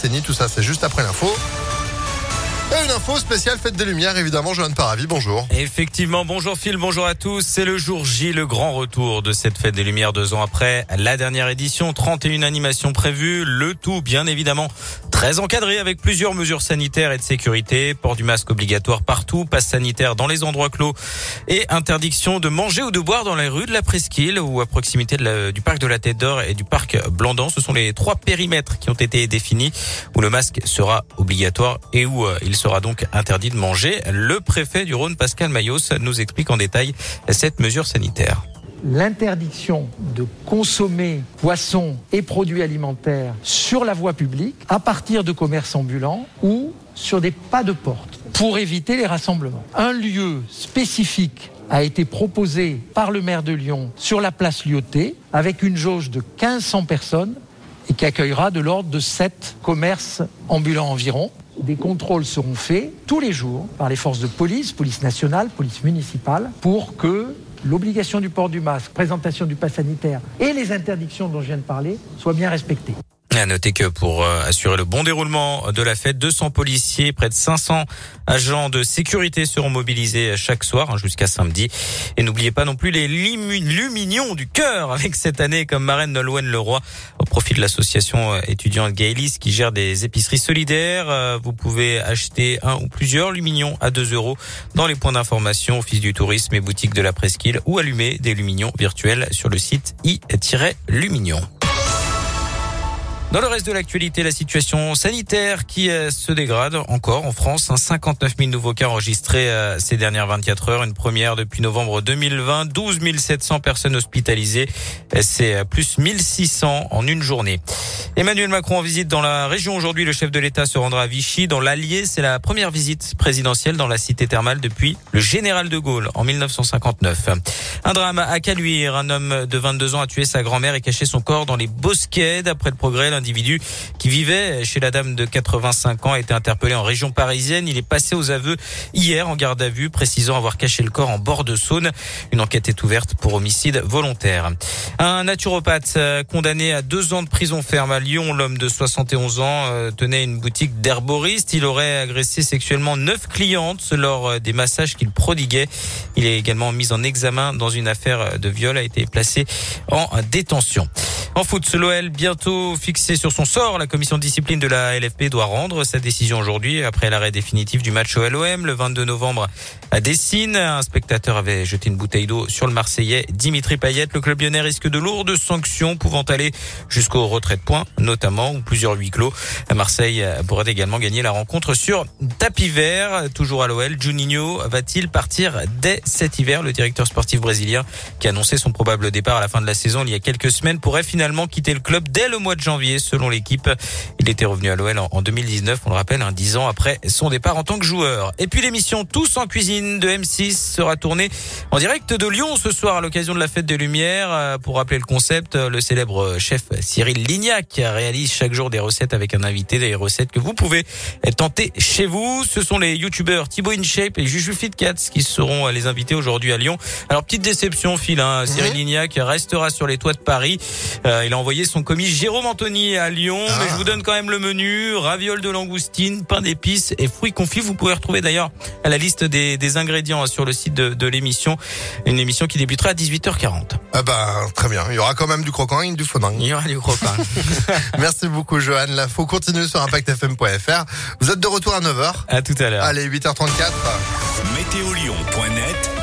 décennies. Tout ça, c'est juste après l'info. Une info spéciale fête des Lumières, évidemment, Johan Paravi, bonjour. Effectivement, bonjour Phil, bonjour à tous. C'est le jour J, le grand retour de cette fête des Lumières deux ans après la dernière édition. 31 animations prévues, le tout bien évidemment très encadré avec plusieurs mesures sanitaires et de sécurité. Port du masque obligatoire partout, passe sanitaire dans les endroits clos et interdiction de manger ou de boire dans les rues de la Presqu'île ou à proximité du parc de la Tête d'Or et du parc Blandan. Ce sont les trois périmètres qui ont été définis où le masque sera obligatoire et où euh, il sera donc interdit de manger. Le préfet du Rhône, Pascal Mayos, nous explique en détail cette mesure sanitaire l'interdiction de consommer poissons et produits alimentaires sur la voie publique à partir de commerces ambulants ou sur des pas de porte pour éviter les rassemblements. Un lieu spécifique a été proposé par le maire de Lyon sur la place Lyoté avec une jauge de 1500 personnes et qui accueillera de l'ordre de 7 commerces ambulants environ. Des contrôles seront faits tous les jours par les forces de police, police nationale, police municipale, pour que l'obligation du port du masque, présentation du pass sanitaire et les interdictions dont je viens de parler soient bien respectées. À noter que pour euh, assurer le bon déroulement de la fête, 200 policiers, près de 500 agents de sécurité seront mobilisés chaque soir hein, jusqu'à samedi. Et n'oubliez pas non plus les luminions du cœur avec cette année comme marraine Nolwenn Leroy au profit de l'association euh, étudiante Gaëlis qui gère des épiceries solidaires. Euh, vous pouvez acheter un ou plusieurs luminions à 2 euros dans les points d'information, office du tourisme et boutiques de la presqu'île ou allumer des luminions virtuels sur le site i-luminion. Dans le reste de l'actualité, la situation sanitaire qui euh, se dégrade encore en France. 59 000 nouveaux cas enregistrés euh, ces dernières 24 heures, une première depuis novembre 2020. 12 700 personnes hospitalisées, c'est euh, plus 1600 en une journée. Emmanuel Macron en visite dans la région aujourd'hui. Le chef de l'État se rendra à Vichy. Dans l'Allier, c'est la première visite présidentielle dans la cité thermale depuis le général de Gaulle en 1959. Un drame à Caluire. Un homme de 22 ans a tué sa grand-mère et caché son corps dans les bosquets. D'après le progrès, l'individu qui vivait chez la dame de 85 ans a été interpellé en région parisienne. Il est passé aux aveux hier en garde à vue, précisant avoir caché le corps en bord de Saône. Une enquête est ouverte pour homicide volontaire. Un naturopathe euh, condamné à deux ans de prison ferme à Lyon. L'homme de 71 ans euh, tenait une boutique d'herboriste. Il aurait agressé sexuellement neuf clientes lors euh, des massages qu'il prodiguait. Il est également mis en examen dans une affaire de viol, a été placé en détention. En foot, l'OL bientôt fixé sur son sort. La commission de discipline de la LFP doit rendre sa décision aujourd'hui après l'arrêt définitif du match au LOM le 22 novembre à Dessine. Un spectateur avait jeté une bouteille d'eau sur le Marseillais Dimitri Payet. Le club lyonnais risque de lourdes sanctions pouvant aller jusqu'au retrait de points notamment ou plusieurs huis clos. Marseille pourrait également gagner la rencontre sur tapis vert. Toujours à l'OL, Juninho va-t-il partir dès cet hiver? Le directeur sportif brésilien qui a annoncé son probable départ à la fin de la saison il y a quelques semaines pourrait finalement quitté le club dès le mois de janvier, selon l'équipe. Il était revenu à l'OL en 2019, on le rappelle, un dix ans après son départ en tant que joueur. Et puis l'émission Tous en cuisine de M6 sera tournée en direct de Lyon ce soir à l'occasion de la fête des Lumières. Euh, pour rappeler le concept, le célèbre chef Cyril Lignac réalise chaque jour des recettes avec un invité, des recettes que vous pouvez tenter chez vous. Ce sont les youtubeurs Thibaut InShape et Juju Fitcats qui seront les invités aujourd'hui à Lyon. Alors petite déception, Phil, hein, Cyril Lignac restera sur les toits de Paris. Euh, il a envoyé son commis Jérôme Anthony à Lyon. Mais je vous donne quand même le menu. Ravioles de langoustine, pain d'épices et fruits confits. Vous pouvez retrouver d'ailleurs la liste des, des, ingrédients sur le site de, de l'émission. Une émission qui débutera à 18h40. Ah bah, très bien. Il y aura quand même du croquant et du fondant. Il y aura du croquant. Merci beaucoup, Johan. L'info continue sur impactfm.fr. Vous êtes de retour à 9h. À tout à l'heure. Allez, 8h34. Météolion.net